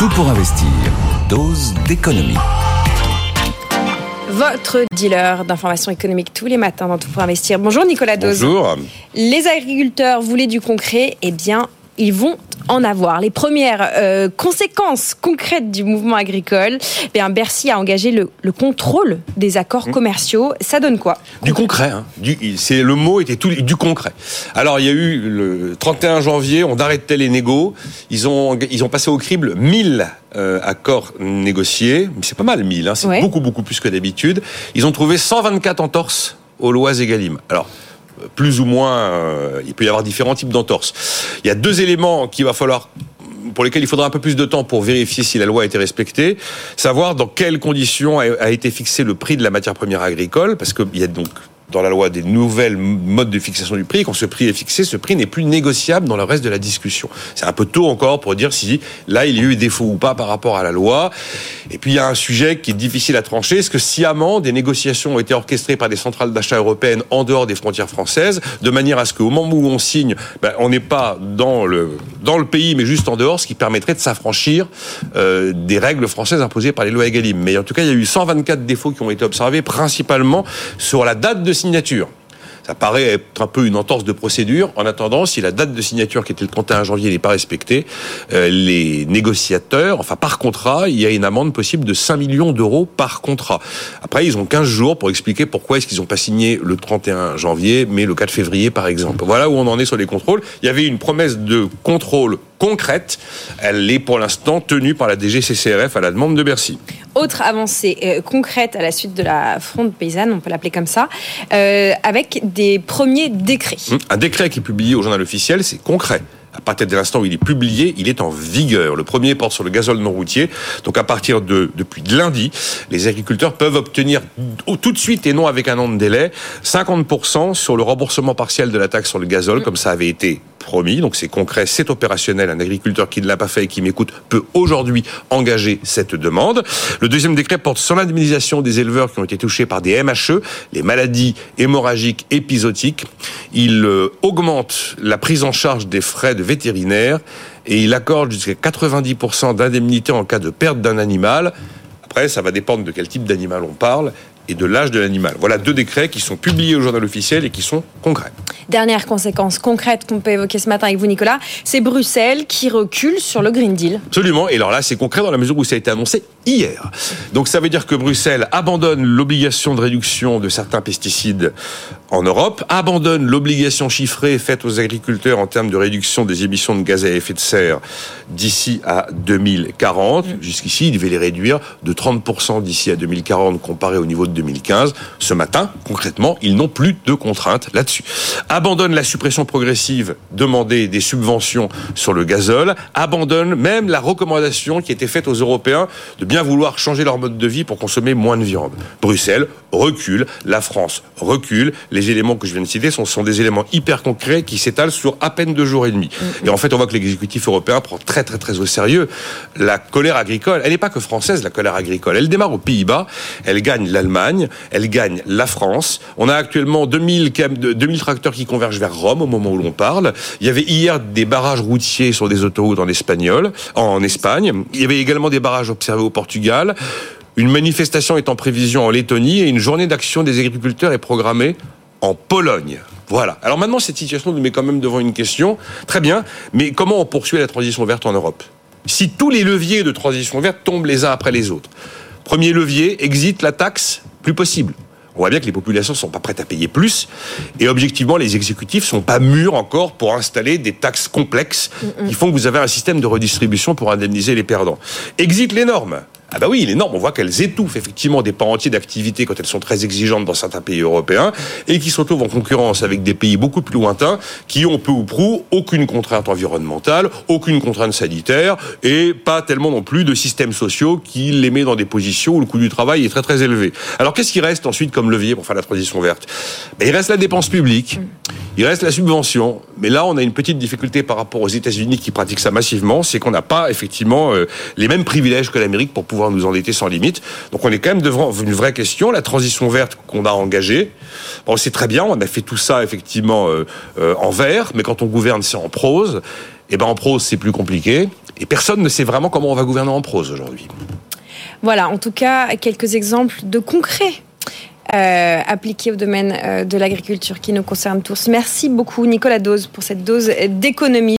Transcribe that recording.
Tout pour investir. Dose d'économie. Votre dealer d'informations économiques tous les matins dans Tout pour investir. Bonjour Nicolas Dose. Bonjour. Les agriculteurs voulaient du concret, eh bien, ils vont en avoir. Les premières euh, conséquences concrètes du mouvement agricole, eh bien, Bercy a engagé le, le contrôle des accords Mmh. commerciaux. Ça donne quoi? Du concret, hein. du, c'est le mot était tout du concret. Alors il y a eu le 31 janvier, on arrêtait les négos, ils ont ils ont passé au crible 1000 euh, accords négociés, mais c'est pas mal 1000, hein, c'est Ouais. beaucoup beaucoup plus que d'habitude. Ils ont trouvé 124 entorses aux lois Egalim. Alors plus ou moins, euh, il peut y avoir différents types d'entorses. Il y a deux éléments va falloir pour lesquels il faudra un peu plus de temps pour vérifier si la loi a été respectée, savoir dans quelles conditions a, a été fixé le prix de la matière première agricole, parce qu'il y a donc dans la loi des nouvelles modes de fixation du prix. Quand ce prix est fixé, ce prix n'est plus négociable dans le reste de la discussion. C'est un peu tôt encore pour dire si là il y a eu défaut ou pas par rapport à la loi. Et puis il y a un sujet qui est difficile à trancher. Est-ce que sciemment des négociations ont été orchestrées par des centrales d'achat européennes en dehors des frontières françaises, de manière à ce qu'au moment où on signe, ben, on n'est pas dans le dans le pays, mais juste en dehors, ce qui permettrait de s'affranchir euh, des règles françaises imposées par les lois Egalim. Mais en tout cas, il y a eu 124 défauts qui ont été observés, principalement sur la date de signature. Ça paraît être un peu une entorse de procédure. En attendant, si la date de signature, qui était le 31 janvier, n'est pas respectée, euh, les négociateurs, enfin par contrat, il y a une amende possible de 5 millions d'euros par contrat. Après, ils ont 15 jours pour expliquer pourquoi est-ce qu'ils n'ont pas signé le 31 janvier, mais le 4 février, par exemple. Voilà où on en est sur les contrôles. Il y avait une promesse de contrôle concrète. Elle est pour l'instant tenue par la DGCCRF à la demande de Bercy. Autre avancée euh, concrète à la suite de la fronde paysanne, on peut l'appeler comme ça, euh, avec des premiers décrets. Un décret qui est publié au journal officiel, c'est concret. À partir de l'instant où il est publié, il est en vigueur. Le premier porte sur le gazole non routier. Donc à partir de depuis lundi, les agriculteurs peuvent obtenir tout de suite et non avec un an de délai 50% sur le remboursement partiel de la taxe sur le gazole, comme ça avait été promis. Donc c'est concret, c'est opérationnel. Un agriculteur qui ne l'a pas fait et qui m'écoute peut aujourd'hui engager cette demande. Le deuxième décret porte sur l'indemnisation des éleveurs qui ont été touchés par des MHE, les maladies hémorragiques épisodiques. Il euh, augmente la prise en charge des frais de vétérinaire et il accorde jusqu'à 90% d'indemnité en cas de perte d'un animal. Après, ça va dépendre de quel type d'animal on parle et de l'âge de l'animal. Voilà deux décrets qui sont publiés au journal officiel et qui sont concrets. Dernière conséquence concrète qu'on peut évoquer ce matin avec vous, Nicolas, c'est Bruxelles qui recule sur le Green Deal. Absolument. Et alors là, c'est concret dans la mesure où ça a été annoncé hier. Donc ça veut dire que Bruxelles abandonne l'obligation de réduction de certains pesticides en Europe, abandonne l'obligation chiffrée faite aux agriculteurs en termes de réduction des émissions de gaz à effet de serre d'ici à 2040. Jusqu'ici, il devait les réduire de 30% d'ici à 2040 comparé au niveau de 2015. Ce matin, concrètement, ils n'ont plus de contraintes là-dessus. Abandonne la suppression progressive demandée des subventions sur le gazole, abandonne même la recommandation qui était faite aux Européens de bien vouloir changer leur mode de vie pour consommer moins de viande. Bruxelles recule, la France recule. Les éléments que je viens de citer sont, sont des éléments hyper concrets qui s'étalent sur à peine deux jours et demi. Et en fait, on voit que l'exécutif européen prend très très très au sérieux la colère agricole. Elle n'est pas que française, la colère agricole. Elle démarre aux Pays-Bas, elle gagne l'Allemagne, elle gagne la France. On a actuellement 2000, cam- de- 2000 tracteurs qui convergent vers Rome au moment où l'on parle. Il y avait hier des barrages routiers sur des autoroutes en espagnol, en Espagne. Il y avait également des barrages observés au Portugal. Une manifestation est en prévision en Lettonie et une journée d'action des agriculteurs est programmée en Pologne. Voilà. Alors maintenant, cette situation nous met quand même devant une question. Très bien, mais comment on poursuit la transition verte en Europe? Si tous les leviers de transition verte tombent les uns après les autres? Premier levier, exit la taxe, plus possible. On voit bien que les populations sont pas prêtes à payer plus, et objectivement, les exécutifs sont pas mûrs encore pour installer des taxes complexes qui font que vous avez un système de redistribution pour indemniser les perdants. Exit les normes. Ah bah oui, les normes, on voit qu'elles étouffent effectivement des pans entiers d'activité quand elles sont très exigeantes dans certains pays européens et qui se retrouvent en concurrence avec des pays beaucoup plus lointains qui ont peu ou prou aucune contrainte environnementale, aucune contrainte sanitaire et pas tellement non plus de systèmes sociaux qui les met dans des positions où le coût du travail est très très élevé. Alors qu'est-ce qui reste ensuite comme levier pour faire la transition verte? Ben, Il reste la dépense publique, il reste la subvention, mais là on a une petite difficulté par rapport aux États-Unis qui pratiquent ça massivement, c'est qu'on n'a pas effectivement euh, les mêmes privilèges que l'Amérique pour pouvoir nous endetter sans limite. Donc on est quand même devant une vraie question, la transition verte qu'on a engagée. Bon, c'est très bien, on a fait tout ça effectivement euh, euh, en vert, mais quand on gouverne, c'est en prose. Et ben en prose, c'est plus compliqué. Et personne ne sait vraiment comment on va gouverner en prose aujourd'hui. Voilà, en tout cas, quelques exemples de concrets euh, appliqués au domaine euh, de l'agriculture qui nous concerne tous. Merci beaucoup, Nicolas Dose, pour cette dose d'économie.